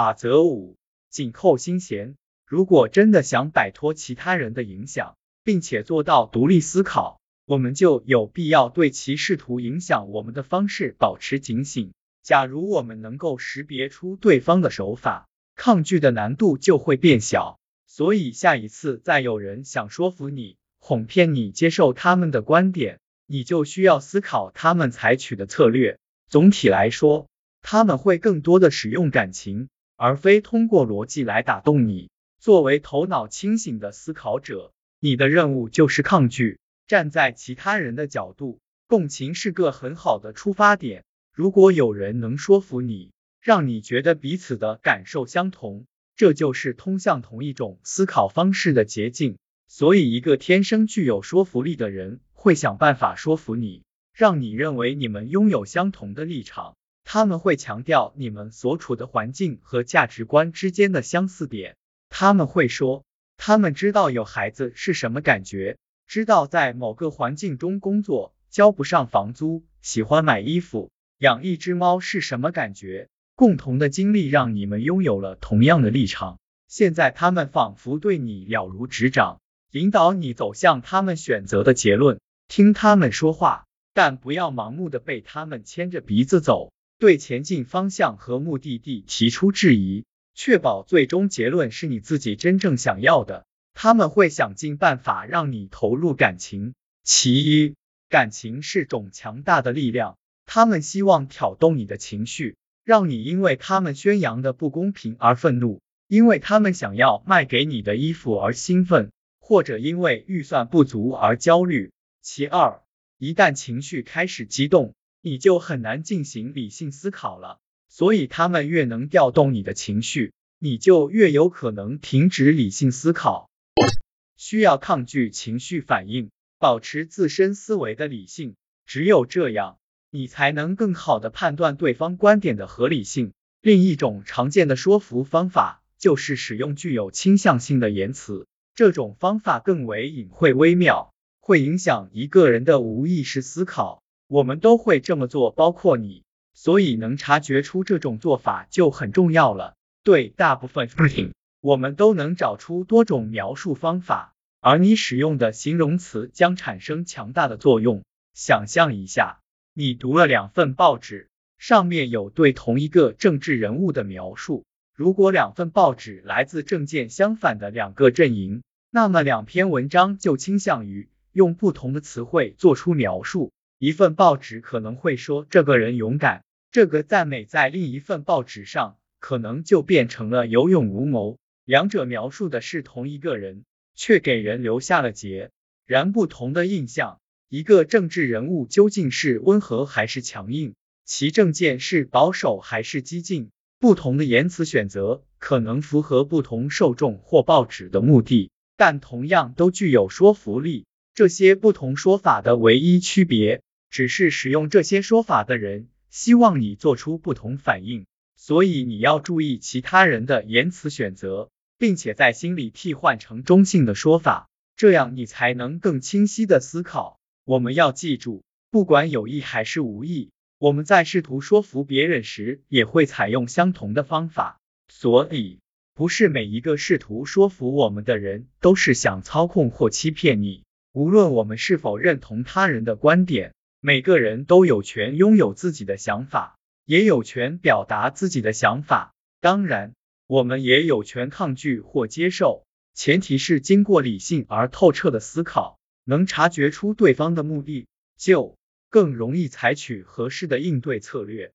法则五：紧扣心弦。如果真的想摆脱其他人的影响，并且做到独立思考，我们就有必要对其试图影响我们的方式保持警醒。假如我们能够识别出对方的手法，抗拒的难度就会变小。所以下一次再有人想说服你、哄骗你接受他们的观点，你就需要思考他们采取的策略。总体来说，他们会更多的使用感情，而非通过逻辑来打动你。作为头脑清醒的思考者，你的任务就是抗拒。站在其他人的角度，共情是个很好的出发点。如果有人能说服你，让你觉得彼此的感受相同，这就是通向同一种思考方式的捷径。所以，一个天生具有说服力的人会想办法说服你，让你认为你们拥有相同的立场。他们会强调你们所处的环境和价值观之间的相似点。他们会说，他们知道有孩子是什么感觉，知道在某个环境中工作交不上房租，喜欢买衣服，养一只猫是什么感觉。共同的经历让你们拥有了同样的立场。现在他们仿佛对你了如指掌，引导你走向他们选择的结论。听他们说话，但不要盲目的被他们牵着鼻子走。对前进方向和目的地提出质疑，确保最终结论是你自己真正想要的。他们会想尽办法让你投入感情。其一，感情是种强大的力量，他们希望挑动你的情绪，让你因为他们宣扬的不公平而愤怒，因为他们想要卖给你的衣服而兴奋，或者因为预算不足而焦虑。其二，一旦情绪开始激动，你就很难进行理性思考了，所以他们越能调动你的情绪，你就越有可能停止理性思考。需要抗拒情绪反应，保持自身思维的理性，只有这样，你才能更好的判断对方观点的合理性。另一种常见的说服方法就是使用具有倾向性的言辞，这种方法更为隐晦微妙，会影响一个人的无意识思考。我们都会这么做，包括你，所以能察觉出这种做法就很重要了。对大部分事情，我们都能找出多种描述方法，而你使用的形容词将产生强大的作用。想象一下，你读了两份报纸，上面有对同一个政治人物的描述。如果两份报纸来自政见相反的两个阵营，那么两篇文章就倾向于用不同的词汇做出描述。一份报纸可能会说这个人勇敢，这个赞美在另一份报纸上可能就变成了有勇无谋。两者描述的是同一个人，却给人留下了截然不同的印象。一个政治人物究竟是温和还是强硬，其政见是保守还是激进，不同的言辞选择可能符合不同受众或报纸的目的，但同样都具有说服力。这些不同说法的唯一区别。只是使用这些说法的人希望你做出不同反应，所以你要注意其他人的言辞选择，并且在心里替换成中性的说法，这样你才能更清晰的思考。我们要记住，不管有意还是无意，我们在试图说服别人时也会采用相同的方法。所以，不是每一个试图说服我们的人都是想操控或欺骗你，无论我们是否认同他人的观点。每个人都有权拥有自己的想法，也有权表达自己的想法。当然，我们也有权抗拒或接受，前提是经过理性而透彻的思考，能察觉出对方的目的，就更容易采取合适的应对策略。